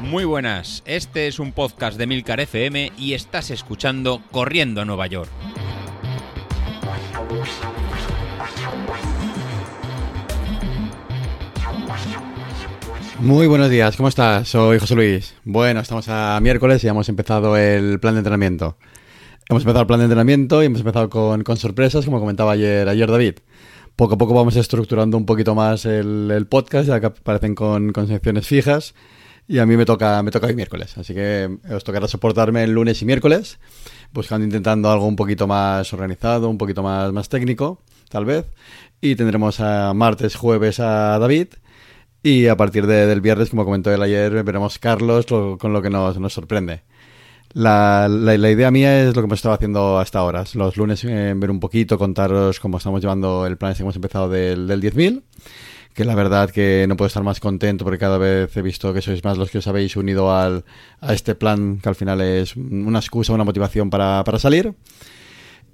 Muy buenas, este es un podcast de Milcar FM y estás escuchando Corriendo a Nueva York. Muy buenos días, ¿cómo estás? Soy José Luis. Bueno, estamos a miércoles y hemos empezado el plan de entrenamiento. Hemos empezado el plan de entrenamiento y hemos empezado con, con sorpresas, como comentaba ayer, ayer David. Poco a poco vamos estructurando un poquito más el, podcast, ya que aparecen con, con secciones fijas y a mí me toca, me toca hoy miércoles, así que os tocará soportarme el lunes y miércoles, buscando, intentando algo un poquito más organizado, un poquito más, más técnico, tal vez. Y tendremos a martes, jueves a David. Y a partir de, del viernes, como comentó él ayer, veremos Carlos lo, con lo que nos, nos sorprende. La, la, idea mía es lo que hemos estado haciendo hasta ahora. Los lunes eh, ver un poquito, contaros cómo estamos llevando el plan que hemos empezado del, del 10.000 que la verdad que no puedo estar más contento porque cada vez he visto que sois más los que os habéis unido al, a este plan que al final es una excusa, una motivación para, para salir.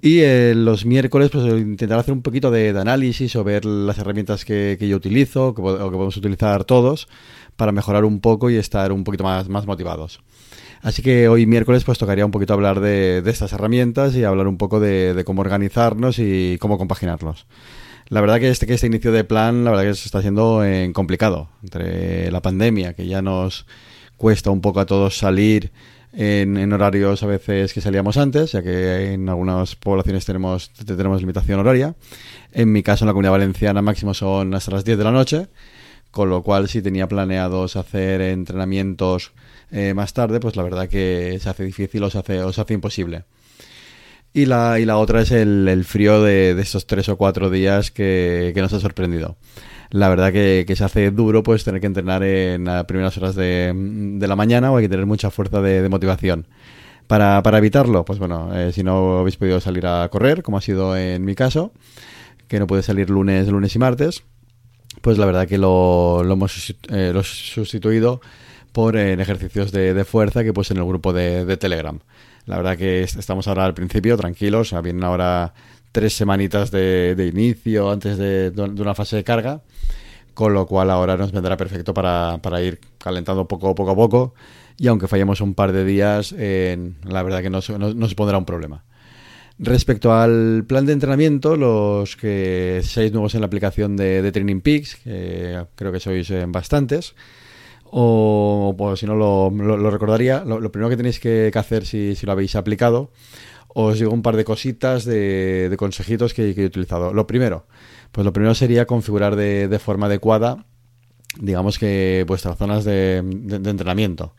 Y eh, los miércoles pues intentar hacer un poquito de, de, análisis o ver las herramientas que, que yo utilizo que, o que podemos utilizar todos para mejorar un poco y estar un poquito más, más motivados. Así que hoy miércoles pues tocaría un poquito hablar de, estas herramientas y hablar un poco de, de cómo organizarnos y cómo compaginarlos. La verdad que este, que este inicio de plan, la verdad que se está haciendo eh, complicado. Entre la pandemia, que ya nos cuesta un poco a todos salir en, en, horarios a veces que salíamos antes, ya que en algunas poblaciones tenemos, tenemos limitación horaria. En mi caso, en la comunidad valenciana, máximo son hasta las 10 de la noche, con lo cual si tenía planeados hacer entrenamientos eh, más tarde, pues la verdad que se hace difícil o se hace, o se hace imposible. Y la, y la otra es el, el frío de, de, estos tres o cuatro días que, que, nos ha sorprendido. La verdad que, que, se hace duro pues tener que entrenar en las primeras horas de, de la mañana o hay que tener mucha fuerza de, motivación. Para, para, evitarlo, pues bueno, eh, si no habéis podido salir a correr, como ha sido en mi caso, que no puede salir lunes, lunes y martes, pues la verdad que lo, lo hemos eh, sustituido por eh, ejercicios de, de, fuerza que pues en el grupo de, Telegram. La verdad que estamos ahora al principio, tranquilos, vienen ahora tres semanitas de, de inicio antes de, una fase de carga, con lo cual ahora nos vendrá perfecto para, para ir calentando poco, poco a poco y aunque fallemos un par de días, eh, la verdad que no, no, no se pondrá un problema. Respecto al plan de entrenamiento, los que seáis nuevos en la aplicación de, Training Peaks, que creo que sois eh, bastantes, o pues, si no lo, recordaría, lo, primero que tenéis que, hacer si, si, lo habéis aplicado, os digo un par de cositas de, de consejitos que, he utilizado. Lo primero, pues lo primero sería configurar de, forma adecuada, digamos que vuestras zonas de entrenamiento.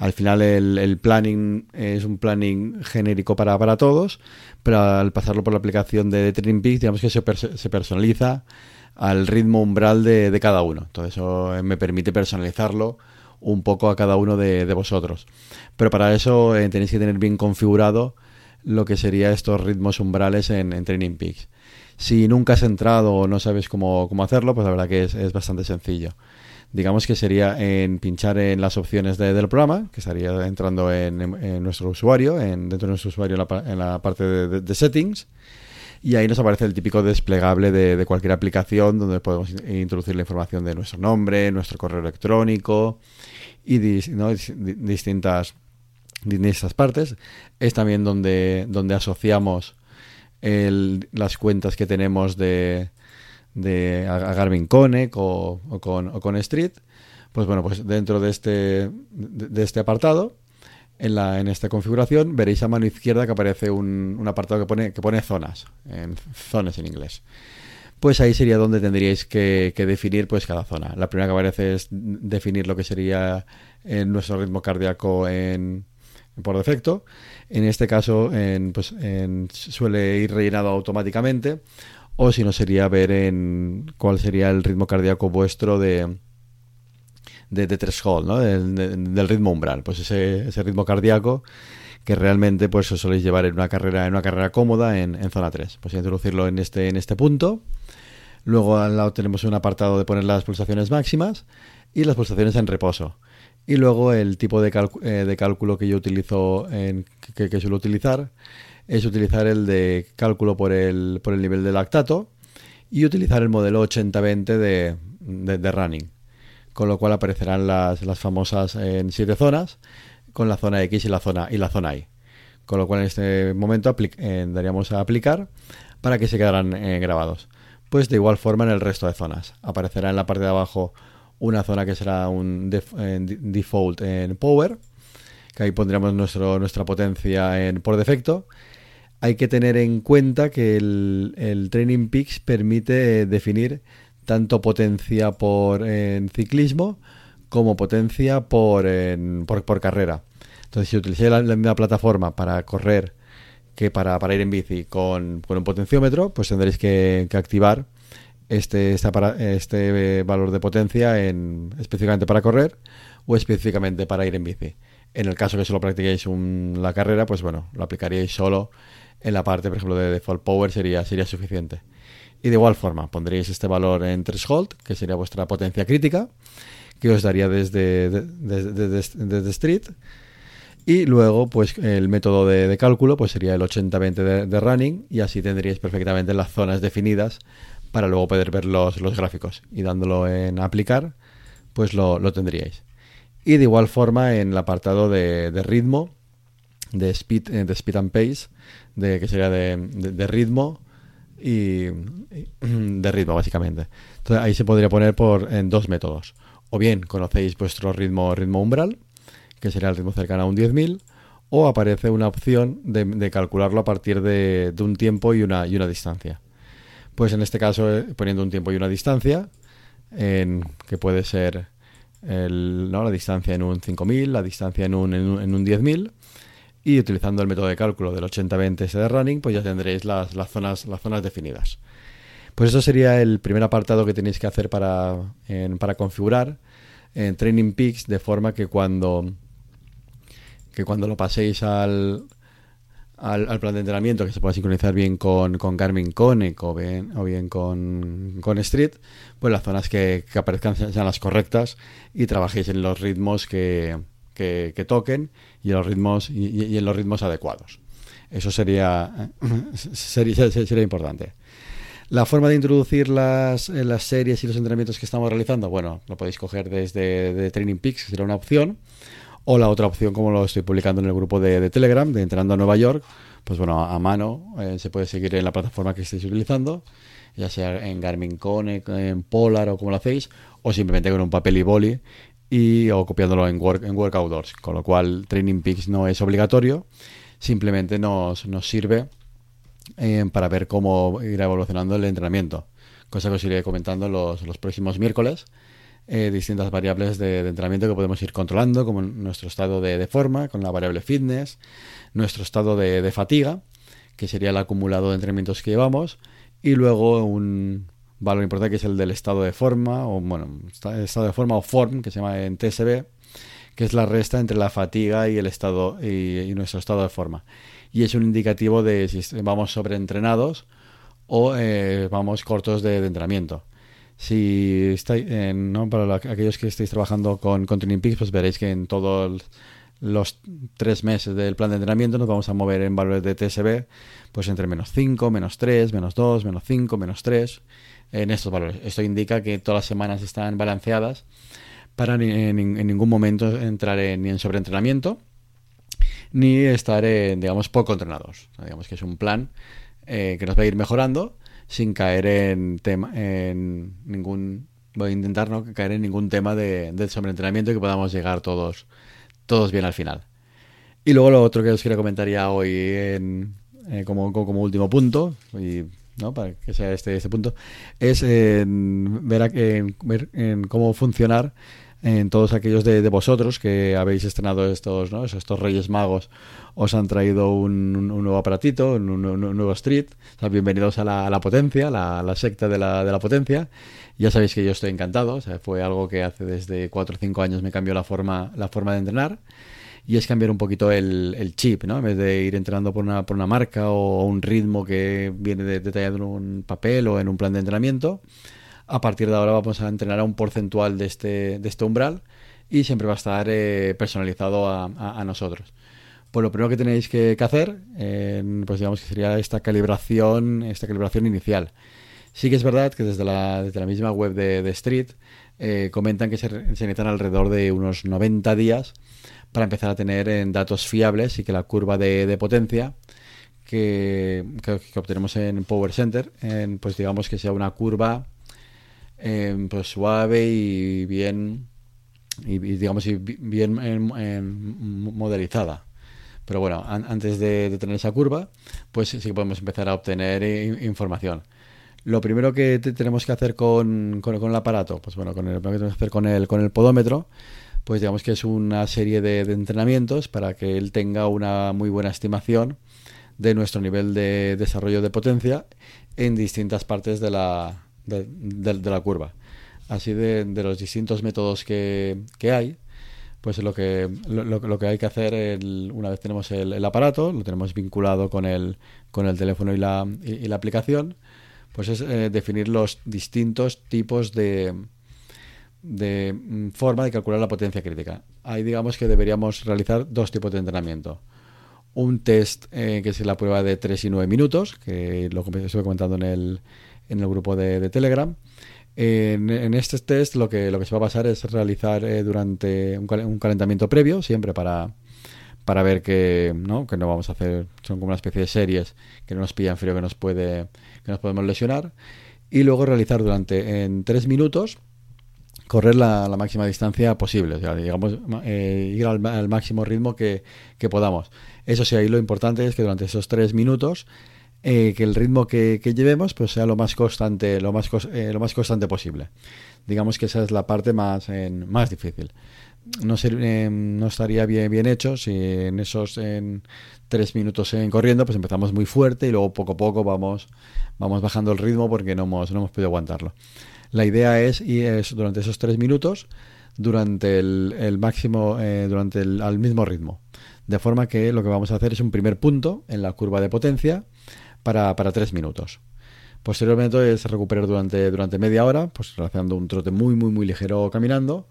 Al final el, el, planning es un planning genérico para, para todos, pero al pasarlo por la aplicación de, Training Peaks, digamos que se, se personaliza al ritmo umbral de, de cada uno. Entonces eso me permite personalizarlo un poco a cada uno de, de vosotros. Pero para eso eh, tenéis que tener bien configurado lo que sería estos ritmos umbrales en, en Training Peaks. Si nunca has entrado o no sabes cómo, cómo hacerlo, pues la verdad que es, es, bastante sencillo. Digamos que sería en pinchar en las opciones de, del programa, que estaría entrando en, nuestro usuario, en, dentro de nuestro usuario en la, parte de, settings, y ahí nos aparece el típico desplegable de, cualquier aplicación donde podemos introducir la información de nuestro nombre, nuestro correo electrónico y distintas, distintas partes. Es también donde, donde asociamos las cuentas que tenemos de, de a Garmin Connect o, con, Street. Pues bueno, pues dentro de este, de este apartado en, la, en esta configuración veréis a mano izquierda que aparece un, un apartado que pone, que pone zonas, en zonas en inglés. Pues ahí sería donde tendríais que, que, definir pues cada zona. La primera que aparece es definir lo que sería en nuestro ritmo cardíaco en, por defecto. En este caso en, pues, suele ir rellenado automáticamente o si no sería ver en cuál sería el ritmo cardíaco vuestro de, de, threshold, ¿no? Del, de, del, ritmo umbral, pues ese, ese, ritmo cardíaco que realmente pues os soléis llevar en una carrera en una carrera cómoda en, en zona 3. Pues introducirlo en este en este punto. Luego al lado tenemos un apartado de poner las pulsaciones máximas y las pulsaciones en reposo. Y luego el tipo de, eh, de cálculo que yo utilizo, en, que, que, suelo utilizar, es utilizar el de cálculo por el, por el nivel de lactato y utilizar el modelo 80-20 de, de, running con lo cual aparecerán las, las famosas en siete zonas, con la zona X y la zona, y la zona Y. Con lo cual en este momento eh, daríamos a aplicar para que se quedaran eh, grabados. Pues de igual forma en el resto de zonas. Aparecerá en la parte de abajo una zona que será un default en power, que ahí pondremos nuestro, nuestra potencia en, por defecto. Hay que tener en cuenta que el, Training Peaks permite definir tanto potencia por en ciclismo como potencia por, por, carrera. Entonces, si utilizáis la, misma plataforma para correr que para, ir en bici con, un potenciómetro, pues tendréis que, activar este, este valor de potencia en, específicamente para correr o específicamente para ir en bici. En el caso que solo practiquéis la carrera, pues bueno, lo aplicaríais solo en la parte, por ejemplo, de default power sería, sería suficiente. Y de igual forma, pondréis este valor en threshold, que sería vuestra potencia crítica, que os daría desde, desde, street. Y luego, pues el método de, cálculo pues sería el 80-20 de, running y así tendríais perfectamente las zonas definidas para luego poder ver los, los gráficos. Y dándolo en aplicar, pues lo, lo, tendríais. Y de igual forma en el apartado de, ritmo, de speed, eh, de speed and pace, de, que sería de, ritmo, y, de ritmo, básicamente. Entonces ahí se podría poner por en dos métodos. O bien conocéis vuestro ritmo, ritmo umbral, que sería el ritmo cercano a un 10.000, o aparece una opción de, calcularlo a partir de, un tiempo y una, y una distancia. Pues en este caso, eh, poniendo un tiempo y una distancia, en, que puede ser ¿no? la distancia en un 5.000, la distancia en un, en un, en un 10.000, y utilizando el método de cálculo del 80-20 ese de running, pues ya tendréis las, las, zonas, las zonas definidas. Pues eso sería el primer apartado que tenéis que hacer para, para configurar en Training Peaks de forma que cuando, que cuando lo paséis al, al, plan de entrenamiento que se pueda sincronizar bien con, con Garmin Connect o bien, o bien con, con Street, pues las zonas que, que aparezcan sean las correctas y trabajéis en los ritmos que, que, toquen y en los ritmos y, en los ritmos adecuados. Eso sería, sería, sería, importante. La forma de introducir las, eh, las series y los entrenamientos que estamos realizando, bueno, lo podéis coger desde de Training Peaks, que será una opción, o la otra opción, como lo estoy publicando en el grupo de, Telegram, de Entrenando a Nueva York, pues bueno, a, mano eh, se puede seguir en la plataforma que estéis utilizando, ya sea en Garmin Connect, en Polar o como lo hacéis, o simplemente con un papel y boli y, o copiándolo en, work, en Outdoors, con lo cual Training Peaks no es obligatorio, simplemente nos, nos sirve eh, para ver cómo irá evolucionando el entrenamiento, cosa que os iré comentando los, los próximos miércoles. Eh, distintas variables de, entrenamiento que podemos ir controlando, como nuestro estado de, forma, con la variable fitness, nuestro estado de, de, fatiga, que sería el acumulado de entrenamientos que llevamos, y luego un, valor importante que es el del estado de forma, o bueno, estado de forma o form, que se llama en TSB, que es la resta entre la fatiga y el estado y, nuestro estado de forma. Y es un indicativo de si vamos sobreentrenados o eh, vamos cortos de, entrenamiento. Si estáis, ¿no? para aquellos que estéis trabajando con, con Training Peaks, pues veréis que en todos los tres meses del plan de entrenamiento nos vamos a mover en valores de TSB, pues entre menos 5, menos 3, menos 2, menos 5, menos 3 en estos valores. Esto indica que todas las semanas están balanceadas para en, ningún momento entrar en, ni en sobreentrenamiento ni estar, en, digamos, poco entrenados. digamos que es un plan eh, que nos va a ir mejorando sin caer en, tema, en ningún... Voy a intentar no caer en ningún tema de, sobreentrenamiento y que podamos llegar todos, todos bien al final. Y luego lo otro que os quería comentar ya hoy en, eh, como, como, último punto, ¿no? para que sea este, este punto, es ver, en, cómo funcionar en todos aquellos de, vosotros que habéis estrenado estos, ¿no? estos Reyes Magos, os han traído un, nuevo aparatito, un, nuevo Street. bienvenidos a la, potencia, la, la, secta de la, de la potencia. Ya sabéis que yo estoy encantado, fue algo que hace desde 4 o 5 años me cambió la forma, la forma de entrenar y es cambiar un poquito el, chip, ¿no? En vez de ir entrenando por una, por una marca o un ritmo que viene detallado en un papel o en un plan de entrenamiento, a partir de ahora vamos a entrenar a un porcentual de este, de este umbral y siempre va a estar eh, personalizado a, nosotros. Pues lo primero que tenéis que, hacer, pues digamos que sería esta calibración, esta calibración inicial. Sí que es verdad que desde la, desde la misma web de, de Street eh, comentan que se, se, necesitan alrededor de unos 90 días para empezar a tener en datos fiables y que la curva de, de potencia que, obtenemos en Power Center, en, pues digamos que sea una curva eh, pues suave y bien y, digamos y bien en, en modelizada. Pero bueno, an antes de, tener esa curva, pues sí que podemos empezar a obtener información. Lo primero que tenemos que hacer con, con, con, el aparato, pues bueno, con el, lo que tenemos que hacer con el, con el podómetro, pues digamos que es una serie de, entrenamientos para que él tenga una muy buena estimación de nuestro nivel de desarrollo de potencia en distintas partes de la, de, de la curva. Así de, los distintos métodos que, que hay, pues lo que, lo, que hay que hacer una vez tenemos el, aparato, lo tenemos vinculado con el, con el teléfono y la, y, y la aplicación, pues es eh, definir los distintos tipos de, de mm, forma de calcular la potencia crítica. Ahí digamos que deberíamos realizar dos tipos de entrenamiento. Un test eh, que es la prueba de 3 y 9 minutos, que lo estuve comentando en el, en el grupo de, Telegram. En, este test lo que, lo que se va a pasar es realizar eh, durante un, un, calentamiento previo, siempre para, para ver que no, que no vamos a hacer, son como una especie de series que no nos pillan frío, que nos puede, que nos podemos lesionar. Y luego realizar durante en 3 minutos correr la, la, máxima distancia posible, o sea, digamos, eh, ir al, máximo ritmo que, podamos. Eso sí, ahí lo importante es que durante esos tres minutos, eh, que el ritmo que, llevemos pues sea lo más constante, lo más, eh, lo más constante posible. Digamos que esa es la parte más, en, más difícil. No, eh, no estaría bien, hecho si en esos tres minutos en corriendo pues empezamos muy fuerte y luego poco a poco vamos, vamos bajando el ritmo porque no no hemos podido aguantarlo. La idea es ir es durante esos tres minutos, durante el, el máximo, eh, durante el al mismo ritmo. De forma que lo que vamos a hacer es un primer punto en la curva de potencia para, para tres minutos. Posteriormente es recuperar durante, durante media hora, pues realizando un trote muy, muy, muy ligero caminando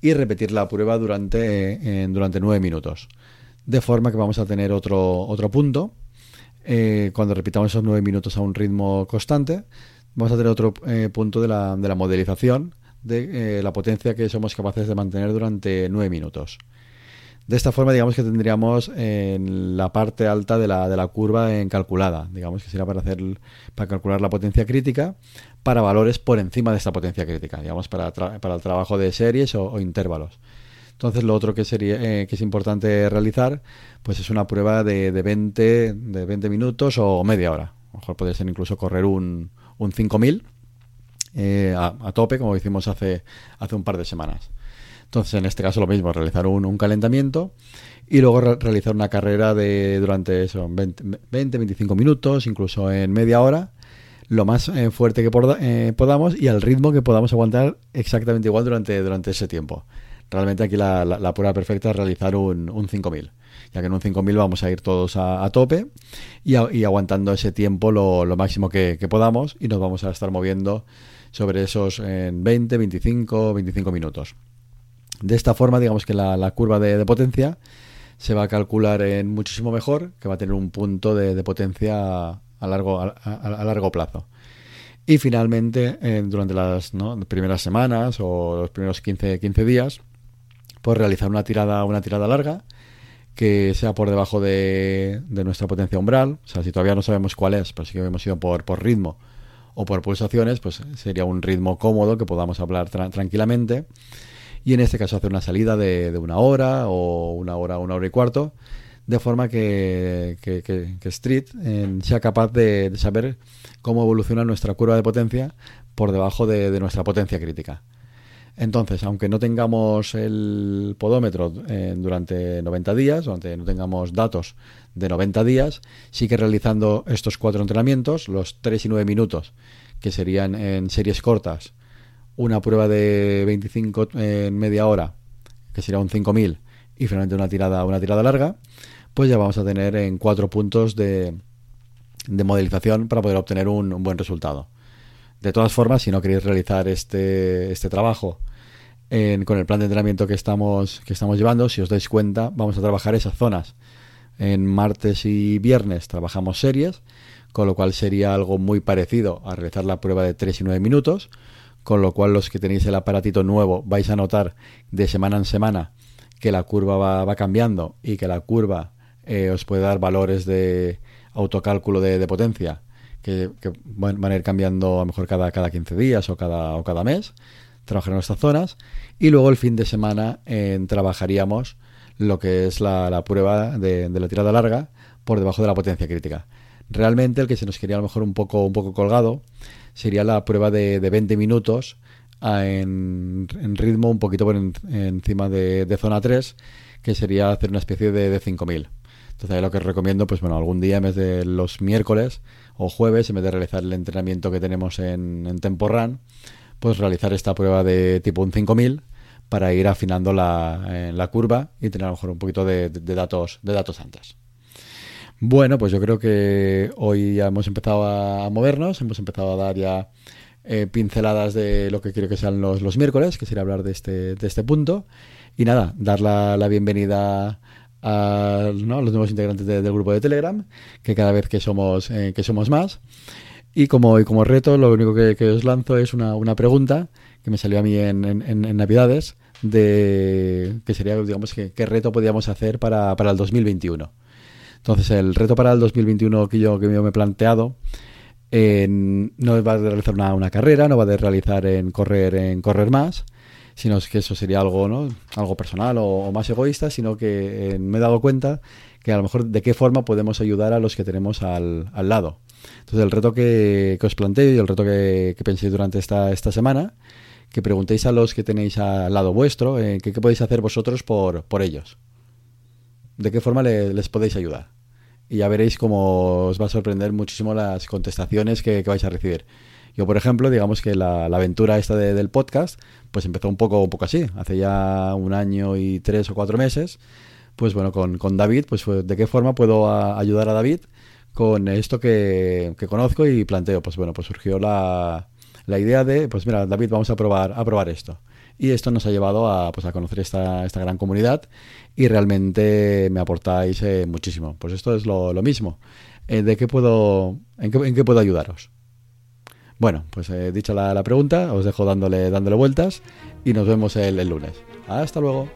y repetir la prueba durante, eh, durante nueve minutos. De forma que vamos a tener otro, otro punto. Eh, cuando repitamos esos nueve minutos a un ritmo constante, vamos a tener otro eh, punto de la, de la, modelización de eh, la potencia que somos capaces de mantener durante 9 minutos. De esta forma, digamos que tendríamos en la parte alta de la, de la curva en calculada, digamos que sería para hacer para calcular la potencia crítica para valores por encima de esta potencia crítica, digamos para, para el trabajo de series o, intervalos. Entonces, lo otro que sería eh, que es importante realizar, pues es una prueba de, de 20 de 20 minutos o media hora. A lo mejor puede ser incluso correr un, un 5000 eh, a, tope, como hicimos hace, hace un par de semanas. Entonces, en este caso, lo mismo, realizar un, un calentamiento y luego re realizar una carrera de durante eso, 20, 20, 25 minutos, incluso en media hora, lo más eh, fuerte que eh, podamos y al ritmo que podamos aguantar exactamente igual durante, durante ese tiempo. Realmente aquí la, prueba perfecta es realizar un, un 5000 ya que en un 5000 vamos a ir todos a, tope y, aguantando ese tiempo lo, lo máximo que, podamos y nos vamos a estar moviendo sobre esos en 20, 25, 25 minutos. De esta forma, digamos que la, la curva de, potencia se va a calcular en muchísimo mejor, que va a tener un punto de, potencia a largo, a, largo plazo. Y finalmente, durante las primeras semanas o los primeros 15, 15 días, pues realizar una tirada, una tirada larga que sea por debajo de, nuestra potencia umbral. O sea, si todavía no sabemos cuál es, pero sí que hemos ido por, por ritmo o por pulsaciones, pues sería un ritmo cómodo que podamos hablar tra tranquilamente. Y en este caso hacer una salida de, de, una hora o una hora, una hora y cuarto, de forma que, Street eh, sea capaz de, saber cómo evoluciona nuestra curva de potencia por debajo de, de nuestra potencia crítica. Entonces, aunque no tengamos el podómetro eh, durante 90 días, aunque no tengamos datos de 90 días, sí que realizando estos cuatro entrenamientos, los 3 y 9 minutos, que serían en series cortas, una prueba de 25 en media hora, que sería un 5000, y finalmente una tirada, una tirada larga, pues ya vamos a tener en cuatro puntos de, de modelización para poder obtener un buen resultado. De todas formas, si no queréis realizar este, este trabajo con el plan de entrenamiento que estamos, que estamos llevando, si os dais cuenta, vamos a trabajar esas zonas. En martes y viernes trabajamos series, con lo cual sería algo muy parecido a realizar la prueba de 3 y 9 minutos, con lo cual los que tenéis el aparatito nuevo vais a notar de semana en semana que la curva va, cambiando y que la curva eh, os puede dar valores de autocálculo de, potencia que, van a ir cambiando a lo mejor cada, cada 15 días o cada, o cada mes, trabajar en estas zonas y luego el fin de semana trabajaríamos lo que es la, prueba de, la tirada larga por debajo de la potencia crítica. Realmente el que se nos quería a lo mejor un poco, un poco colgado sería la prueba de, de 20 minutos en, ritmo un poquito por encima de, zona 3, que sería hacer una especie de, de 5000. Entonces ahí lo que os recomiendo, pues bueno, algún día en vez de los miércoles o jueves, en vez de realizar el entrenamiento que tenemos en, en Tempo Run, pues realizar esta prueba de tipo un 5000 para ir afinando la, la curva y tener a lo mejor un poquito de, de, datos, de datos antes. Bueno, pues yo creo que hoy ya hemos empezado a movernos, hemos empezado a dar ya eh, pinceladas de lo que quiero que sean los, los miércoles, que sería hablar de este, de este punto. Y nada, dar la, la bienvenida a, los nuevos integrantes del grupo de Telegram, que cada vez que somos, eh, que somos más. Y como, y como reto, lo único que, que os lanzo es una, una, pregunta que me salió a mí en, en, en Navidades, de que sería, digamos, que, qué reto podíamos hacer para, para el 2021. Entonces, el reto para el 2021 que yo, que yo me he planteado eh, no va a realizar una, una, carrera, no va a realizar en correr, en correr más, sino que eso sería algo, ¿no? algo personal o, más egoísta, sino que eh, me he dado cuenta que a lo mejor de qué forma podemos ayudar a los que tenemos al, al lado. Entonces, el reto que, que, os planteo y el reto que, que pensé durante esta, esta semana que preguntéis a los que tenéis al lado vuestro eh, qué podéis hacer vosotros por, por ellos. ¿De qué forma les podéis ayudar? Y ya veréis cómo os va a sorprender muchísimo las contestaciones que, vais a recibir. Yo, por ejemplo, digamos que la, aventura esta del podcast, pues empezó un poco, un poco así. Hace ya un año y tres o cuatro meses. Pues bueno, con, con David, pues de qué forma puedo ayudar a David con esto que, que conozco y planteo. Pues bueno, pues surgió la, la idea de, pues mira, David, vamos a probar, a probar esto. Y esto nos ha llevado a, pues, a conocer esta, esta gran comunidad y realmente me aportáis eh, muchísimo. Pues esto es lo, lo mismo. Eh, ¿De qué puedo, en qué, en qué puedo ayudaros? Bueno, pues eh, dicho la, la, pregunta, os dejo dándole, dándole vueltas y nos vemos el, el lunes. Hasta luego.